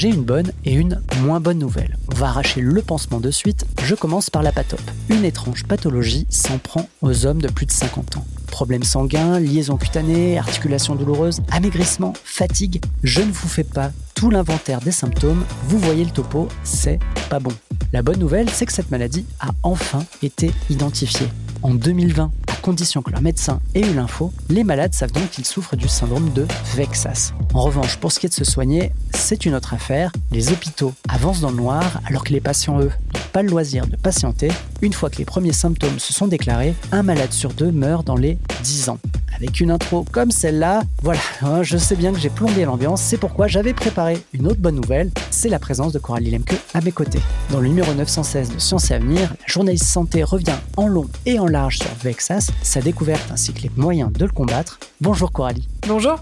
J'ai une bonne et une moins bonne nouvelle. On va arracher le pansement de suite. Je commence par la patope. Une étrange pathologie s'en prend aux hommes de plus de 50 ans. Problèmes sanguins, liaisons cutanées, articulations douloureuses, amaigrissement, fatigue. Je ne vous fais pas tout l'inventaire des symptômes. Vous voyez le topo, c'est pas bon. La bonne nouvelle, c'est que cette maladie a enfin été identifiée. En 2020, à condition que leur médecin ait eu l'info, les malades savent donc qu'ils souffrent du syndrome de Vexas. En revanche, pour ce qui est de se soigner, c'est une autre affaire. Les hôpitaux avancent dans le noir alors que les patients, eux, n'ont pas le loisir de patienter. Une fois que les premiers symptômes se sont déclarés, un malade sur deux meurt dans les 10 ans. Avec une intro comme celle-là, voilà, hein, je sais bien que j'ai plombé l'ambiance, c'est pourquoi j'avais préparé une autre bonne nouvelle, c'est la présence de Coralie Lemke à mes côtés. Dans le numéro 916 de Science et Avenir, la journaliste santé revient en long et en large sur Vexas, sa découverte ainsi que les moyens de le combattre. Bonjour Coralie. Bonjour.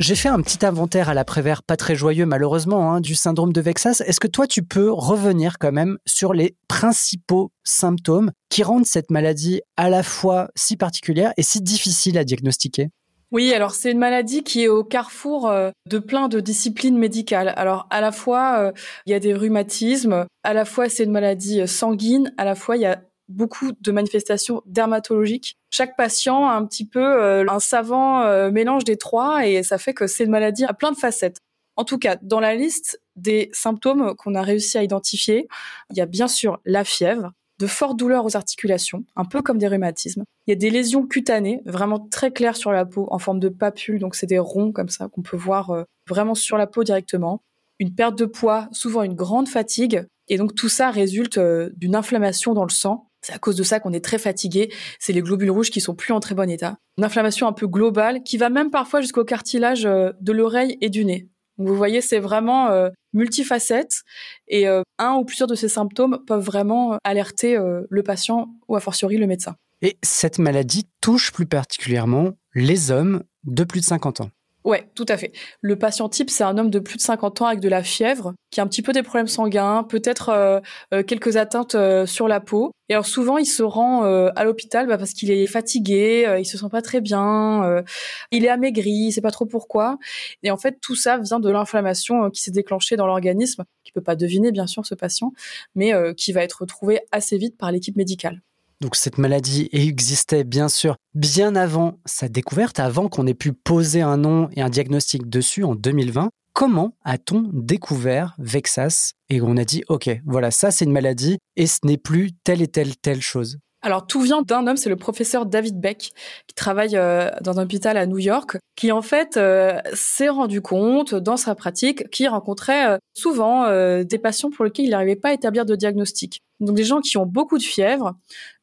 J'ai fait un petit inventaire à l'après-vert, pas très joyeux malheureusement, hein, du syndrome de Vexas. Est-ce que toi, tu peux revenir quand même sur les principaux symptômes qui rendent cette maladie à la fois si particulière et si difficile à diagnostiquer? Oui, alors c'est une maladie qui est au carrefour euh, de plein de disciplines médicales. Alors à la fois, euh, il y a des rhumatismes, à la fois c'est une maladie euh, sanguine, à la fois il y a beaucoup de manifestations dermatologiques. Chaque patient a un petit peu euh, un savant euh, mélange des trois et ça fait que c'est une maladie à plein de facettes. En tout cas, dans la liste des symptômes qu'on a réussi à identifier, il y a bien sûr la fièvre, de fortes douleurs aux articulations, un peu comme des rhumatismes. Il y a des lésions cutanées, vraiment très claires sur la peau, en forme de papules, donc c'est des ronds comme ça qu'on peut voir euh, vraiment sur la peau directement. Une perte de poids, souvent une grande fatigue, et donc tout ça résulte d'une inflammation dans le sang c'est à cause de ça qu'on est très fatigué. C'est les globules rouges qui sont plus en très bon état. Une inflammation un peu globale qui va même parfois jusqu'au cartilage euh, de l'oreille et du nez. Vous voyez, c'est vraiment euh, multifacette et euh, un ou plusieurs de ces symptômes peuvent vraiment alerter le patient ou a fortiori le médecin. Et cette maladie touche plus particulièrement les hommes de plus de 50 ans. Ouais, tout à fait. Le patient type, c'est un homme de plus de 50 ans avec de la fièvre, qui a un petit peu des problèmes sanguins, peut-être euh, euh, quelques atteintes euh, sur la peau. Et alors souvent, il se rend à l'hôpital bah, parce qu'il est fatigué, il se sent pas très bien, il est amaigri, il sait pas trop pourquoi. Et en fait, tout ça vient de l'inflammation qui s'est déclenchée dans l'organisme, qui peut pas deviner bien sûr ce patient, mais qui va être retrouvé assez vite par l'équipe médicale. Donc cette maladie existait bien sûr bien avant sa découverte, avant qu'on ait pu poser un nom et un diagnostic dessus en 2020. Comment a-t-on découvert Vexas? Et on a dit OK, voilà, ça c'est une maladie et ce n'est plus telle et telle telle chose alors tout vient d'un homme, c'est le professeur David Beck, qui travaille euh, dans un hôpital à New York, qui en fait euh, s'est rendu compte dans sa pratique qu'il rencontrait euh, souvent des patients pour lesquels il n'arrivait pas à établir de diagnostic. Donc des gens qui ont beaucoup de fièvre,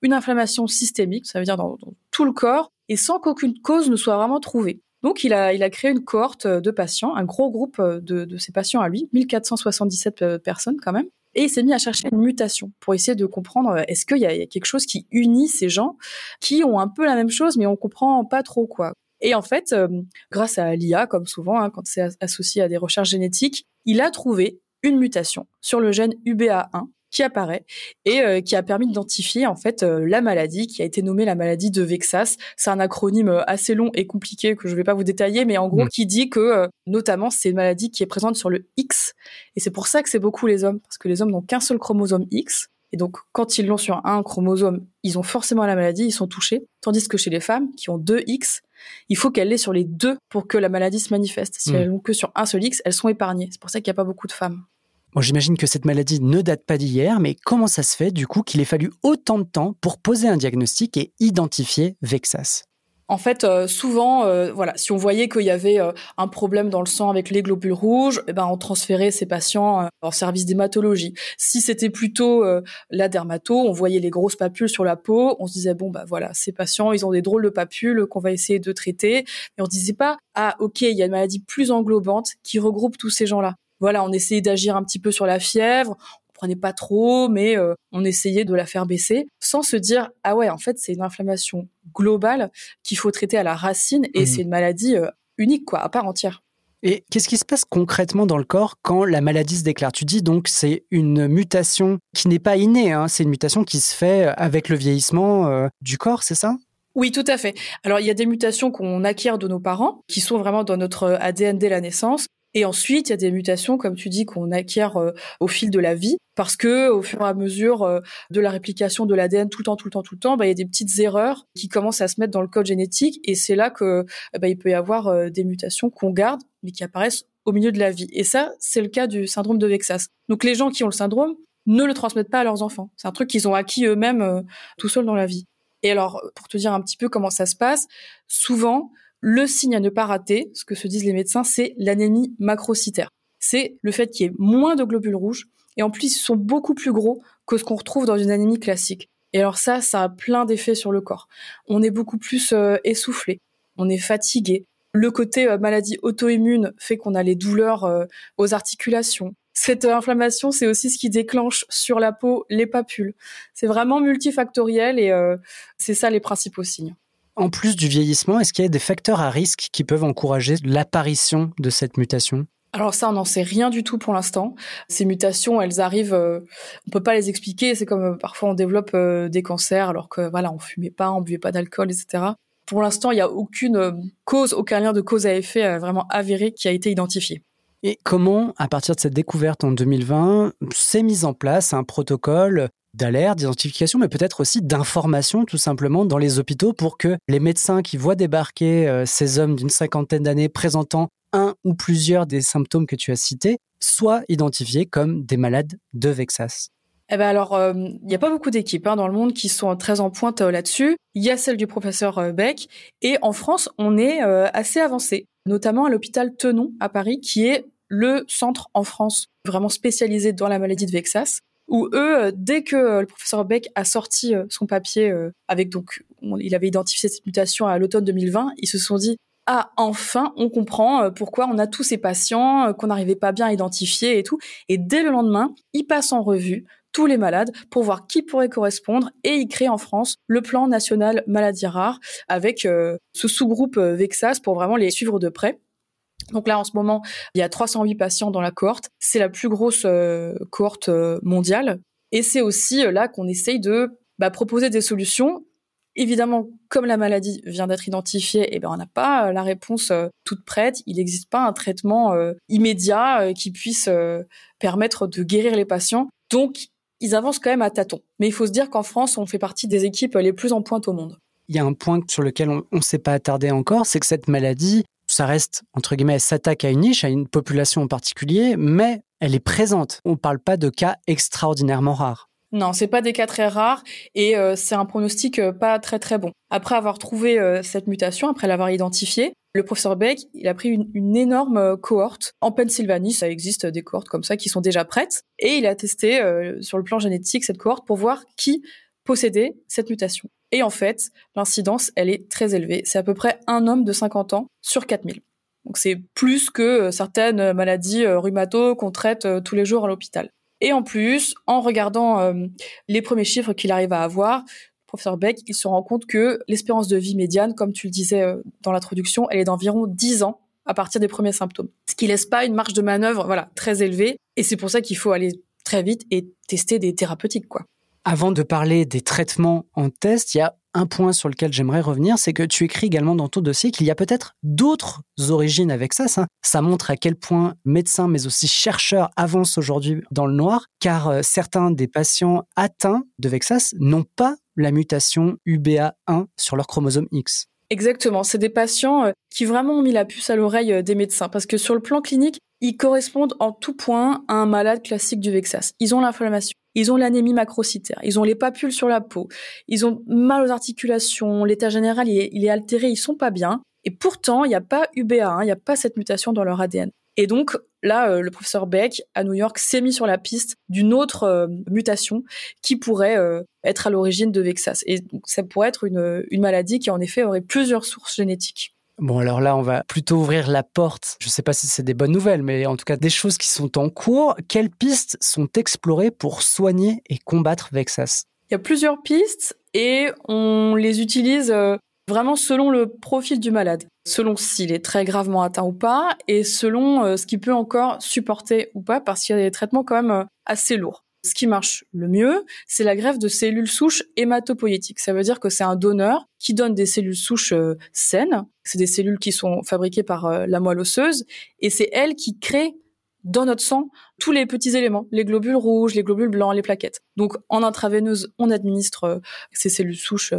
une inflammation systémique, ça veut dire dans, tout le corps, et sans qu'aucune cause ne soit vraiment trouvée. Donc il a, créé une cohorte de patients, un gros groupe de, de ces patients à lui, 1477 personnes quand même, et il s'est mis à chercher une mutation pour essayer de comprendre euh, est-ce qu'il y, a quelque chose qui unit ces gens qui ont un peu la même chose mais on comprend pas trop quoi. Et en fait, euh, grâce à l'IA, comme souvent hein, quand c'est associé à des recherches génétiques, il a trouvé une mutation sur le gène UBA1 qui apparaît et euh, qui a permis d'identifier en fait euh, la maladie qui a été nommée la maladie de Vexas. C'est un acronyme euh, assez long et compliqué que je ne vais pas vous détailler, mais en gros mm. qui dit que notamment c'est une maladie qui est présente sur le X et c'est pour ça que c'est beaucoup les hommes parce que les hommes n'ont qu'un seul chromosome X et donc quand ils l'ont sur un chromosome, ils ont forcément la maladie, ils sont touchés, tandis que chez les femmes qui ont deux X, il faut qu'elles l'aient sur les deux pour que la maladie se manifeste. Si mm. elles l'ont que sur un seul X, elles sont épargnées. C'est pour ça qu'il n'y a pas beaucoup de femmes. J'imagine que cette maladie ne date pas d'hier, mais comment ça se fait du coup qu'il ait fallu autant de temps pour poser un diagnostic et identifier Vexas? En fait, euh, souvent, euh, voilà, si on voyait qu'il y avait euh, un problème dans le sang avec les globules rouges, eh ben on transférait ces patients en service d'hématologie. Si c'était plutôt la dermato, on voyait les grosses papules sur la peau, on se disait bon bah voilà, ces patients, ils ont des drôles de papules qu'on va essayer de traiter. Et on disait pas ah ok, il y a une maladie plus englobante qui regroupe tous ces gens-là voilà, on essayait d'agir un petit peu sur la fièvre, on prenait pas trop, mais euh, on essayait de la faire baisser, sans se dire ah ouais, en fait c'est une inflammation globale qu'il faut traiter à la racine et mmh. c'est une maladie euh, unique quoi, à part entière. Et qu'est-ce qui se passe concrètement dans le corps quand la maladie se déclare? Tu dis donc c'est une mutation qui n'est pas innée, hein, c'est une mutation qui se fait avec le vieillissement euh, du corps, c'est ça? Oui, tout à fait. Alors, il y a des mutations qu'on acquiert de nos parents, qui sont vraiment dans notre ADN dès la naissance. Et ensuite, il y a des mutations, comme tu dis, qu'on acquiert euh, au fil de la vie, parce que au fur et à mesure euh, de la réplication de l'ADN tout le temps, tout le temps, tout le temps, bah, il y a des petites erreurs qui commencent à se mettre dans le code génétique, et c'est là que bah, il peut y avoir euh, des mutations qu'on garde, mais qui apparaissent au milieu de la vie. Et ça, c'est le cas du syndrome de Vexas. Donc les gens qui ont le syndrome ne le transmettent pas à leurs enfants. C'est un truc qu'ils ont acquis eux-mêmes tout seuls dans la vie. Et alors, pour te dire un petit peu comment ça se passe, souvent, le signe à ne pas rater, ce que se disent les médecins, c'est l'anémie macrocytaire. C'est le fait qu'il y ait moins de globules rouges et en plus ils sont beaucoup plus gros que ce qu'on retrouve dans une anémie classique. Et alors ça, ça a plein d'effets sur le corps. On est beaucoup plus euh, essoufflé, on est fatigué. Le côté euh, maladie auto-immune fait qu'on a les douleurs euh, aux articulations. Cette inflammation, c'est aussi ce qui déclenche sur la peau les papules. C'est vraiment multifactoriel et c'est ça les principaux signes. En plus du vieillissement, est-ce qu'il y a des facteurs à risque qui peuvent encourager l'apparition de cette mutation? Alors ça, on n'en sait rien du tout pour l'instant. Ces mutations, elles arrivent, euh, on peut pas les expliquer. C'est comme euh, parfois on développe euh, des cancers alors que voilà, on fumait pas, on buvait pas d'alcool, etc. Pour l'instant, il n'y a aucune cause, aucun lien de cause à effet vraiment avéré qui a été identifié. Et comment, à partir de cette découverte en 2020, s'est mis en place un protocole d'alerte, d'identification, mais peut-être aussi d'information tout simplement dans les hôpitaux pour que les médecins qui voient débarquer euh, ces hommes d'une cinquantaine d'années présentant un ou plusieurs des symptômes que tu as cités soient identifiés comme des malades de Vexas? Eh ben alors, euh, il n'y a pas beaucoup d'équipes hein, dans le monde qui sont très en pointe euh, là-dessus. Il y a celle du professeur Beck, et en France, on est assez avancé, notamment à l'hôpital Tenon à Paris, qui est le centre en France vraiment spécialisé dans la maladie de Vexas où eux, euh, dès que euh, le professeur Beck a sorti euh, son papier avec donc, il avait identifié cette mutation à l'automne 2020, ils se sont dit ah enfin on comprend pourquoi on a tous ces patients qu'on n'arrivait pas bien à identifier et tout. Et dès le lendemain, ils passent en revue tous les malades pour voir qui pourrait correspondre et ils créent en France le plan national maladies rares avec ce sous-groupe Vexas pour vraiment les suivre de près. Donc là, en ce moment, il y a 308 patients dans la cohorte. C'est la plus grosse euh, cohorte euh, mondiale. Et c'est aussi euh, là qu'on essaye de bah, proposer des solutions. Évidemment, comme la maladie vient d'être identifiée, eh ben, on n'a pas la réponse toute prête. Il n'existe pas un traitement immédiat qui puisse permettre de guérir les patients. Donc, ils avancent quand même à tâtons. Mais il faut se dire qu'en France, on fait partie des équipes les plus en pointe au monde. Il y a un point sur lequel on ne s'est pas attardé encore, c'est que cette maladie, ça reste, entre guillemets, s'attaque à une niche, à une population en particulier, mais elle est présente. On ne parle pas de cas extraordinairement rares. Non, c'est pas des cas très rares et euh, c'est un pronostic euh, pas très très bon. Après avoir trouvé euh, cette mutation, après l'avoir identifiée, le professeur Beck, il a pris une, énorme cohorte en Pennsylvanie. Ça existe des cohortes comme ça qui sont déjà prêtes et il a testé sur le plan génétique cette cohorte pour voir qui possédait cette mutation. Et en fait, l'incidence, elle est très élevée. C'est à peu près un homme de 50 ans sur 4000. Donc c'est plus que euh, certaines maladies euh, rhumato qu'on traite euh, tous les jours à l'hôpital. Et en plus, en regardant les premiers chiffres qu'il arrive à avoir, professeur Beck, il se rend compte que l'espérance de vie médiane, comme tu le disais dans l'introduction, elle est d'environ 10 ans à partir des premiers symptômes. Ce qui laisse pas une marge de manœuvre, voilà, très élevée. Et c'est pour ça qu'il faut aller très vite et tester des thérapeutiques, quoi. Avant de parler des traitements en test, il y a un point sur lequel j'aimerais revenir, c'est que tu écris également dans ton dossier qu'il y a peut-être d'autres origines avec ça. Ça, montre à quel point médecins, mais aussi chercheurs avancent aujourd'hui dans le noir, car euh, certains des patients atteints de Vexas n'ont pas la mutation UBA1 sur leur chromosome X. Exactement, c'est des patients euh, qui vraiment ont mis la puce à l'oreille euh, des médecins parce que sur le plan clinique, ils correspondent en tout point à un malade classique du Vexas. Ils ont l'inflammation, ils ont l'anémie macrocytaire, ils ont les papules sur la peau, ils ont mal aux articulations, l'état général il est, altéré, ils sont pas bien. Et pourtant, il n'y a pas UBA, hein, il n'y a pas cette mutation dans leur ADN. Et donc là, euh, le professeur Beck à New York s'est mis sur la piste d'une autre euh, mutation qui pourrait euh, être à l'origine de Vexas. Et donc, ça pourrait être une, une maladie qui en effet aurait plusieurs sources génétiques. Bon, alors là, on va plutôt ouvrir la porte. Je ne sais pas si c'est des bonnes nouvelles, mais en tout cas, des choses qui sont en cours. Quelles pistes sont explorées pour soigner et combattre Vexas? Il y a plusieurs pistes et on les utilise euh, vraiment selon le profil du malade, selon s'il est très gravement atteint ou pas, et selon euh, ce qu'il peut encore supporter ou pas, parce qu'il y a des traitements quand même euh, assez lourds. Ce qui marche le mieux, c'est la greffe de cellules souches hématopoïétiques. Ça veut dire que c'est un donneur qui donne des cellules souches euh, saines. C'est des cellules qui sont fabriquées par euh, la moelle osseuse et c'est elle qui crée dans notre sang tous les petits éléments, les globules rouges, les globules blancs, les plaquettes. Donc en intraveineuse, on administre euh, ces cellules souches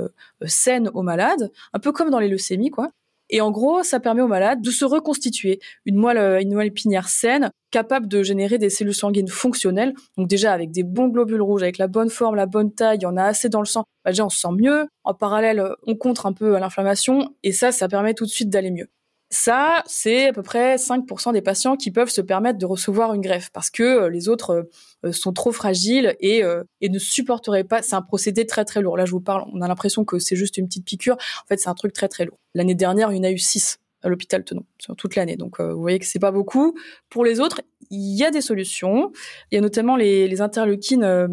saines aux malades, un peu comme dans les leucémies quoi. Et en gros, ça permet aux malades de se reconstituer une moelle, euh, une moelle épinière saine, capable de générer des cellules sanguines fonctionnelles. Donc déjà avec des bons globules rouges, avec la bonne forme, la bonne taille, il y en a assez dans le sang. Bah déjà on se sent mieux. En parallèle, on contre un peu l'inflammation et ça, ça permet tout de suite d'aller mieux. Ça, c'est à peu près 5% des patients qui peuvent se permettre de recevoir une greffe parce que euh, les autres euh, sont trop fragiles et, et ne supporteraient pas. C'est un procédé très très lourd. Là, je vous parle, on a l'impression que c'est juste une petite piqûre. En fait, c'est un truc très très lourd. L'année dernière, il y en a eu 6 à l'hôpital Tenon sur toute l'année. Donc, euh, vous voyez que c'est pas beaucoup. Pour les autres, il y a des solutions. Il y a notamment les, interleukines euh,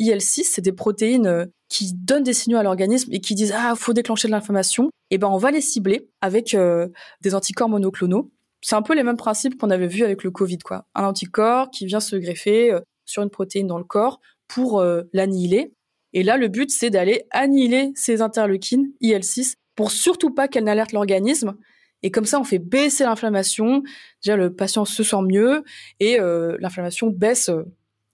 IL6, c'est des protéines euh, qui donnent des signaux à l'organisme et qui disent ah faut déclencher de l'inflammation. Et eh ben on va les cibler avec des anticorps monoclonaux. C'est un peu les mêmes principes qu'on avait vu avec le Covid, quoi. Un anticorps qui vient se greffer sur une protéine dans le corps pour l'annihiler. Et là, le but, c'est d'aller annihiler ces interleukines IL6 pour surtout pas qu'elle n'alerte l'organisme. Et comme ça, on fait baisser l'inflammation. Déjà, le patient se sent mieux et euh, l'inflammation baisse euh,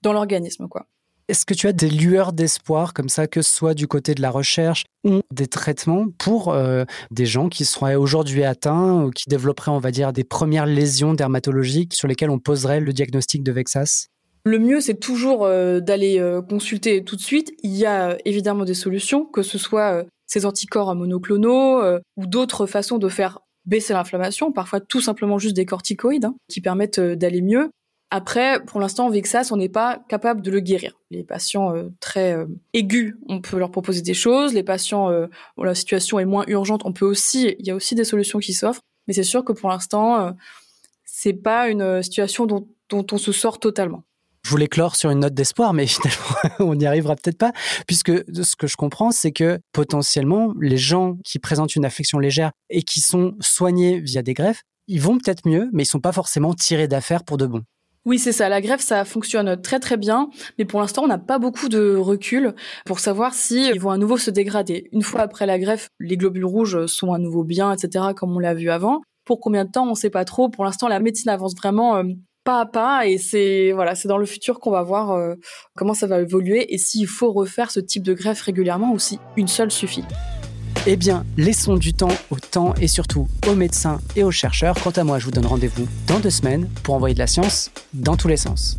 dans l'organisme, quoi. Est-ce que tu as des lueurs d'espoir comme ça, que ce soit du côté de la recherche ou des traitements pour euh, des gens qui seraient aujourd'hui atteints ou qui développeraient, on va dire, des premières lésions dermatologiques sur lesquelles on poserait le diagnostic de Vexas? Le mieux, c'est toujours d'aller consulter tout de suite. Il y a évidemment des solutions, que ce soit ces anticorps monoclonaux ou d'autres façons de faire baisser l'inflammation, parfois tout simplement juste des corticoïdes hein, qui permettent euh, d'aller mieux. Après, pour l'instant, Vexas, on n'est pas capable de le guérir. Les patients euh, très aigus, on peut leur proposer des choses. Les patients où la situation est moins urgente, on peut aussi, il y a aussi des solutions qui s'offrent. Mais c'est sûr que pour l'instant, c'est pas une situation dont on se sort totalement. Je voulais clore sur une note d'espoir, mais finalement, on n'y arrivera peut-être pas, puisque ce que je comprends, c'est que potentiellement, les gens qui présentent une affection légère et qui sont soignés via des greffes, ils vont peut-être mieux, mais ils sont pas forcément tirés d'affaire pour de bon. Oui, c'est ça. La greffe, ça fonctionne très très bien, mais pour l'instant, on n'a pas beaucoup de recul pour savoir si ils vont à nouveau se dégrader. Une fois après la greffe, les globules rouges sont à nouveau bien, etc., comme on l'a vu avant. Pour combien de temps, on ne sait pas trop. Pour l'instant, la médecine avance vraiment euh, pas à pas et c'est voilà, c'est dans le futur qu'on va voir euh, comment ça va évoluer et s'il faut refaire ce type de greffe régulièrement ou si une seule suffit. Eh bien, laissons du temps au temps et surtout aux médecins et aux chercheurs. Quant à moi, je vous donne rendez-vous dans deux semaines pour envoyer de la science dans tous les sens.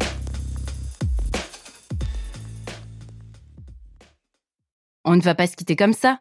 On ne va pas se quitter comme ça.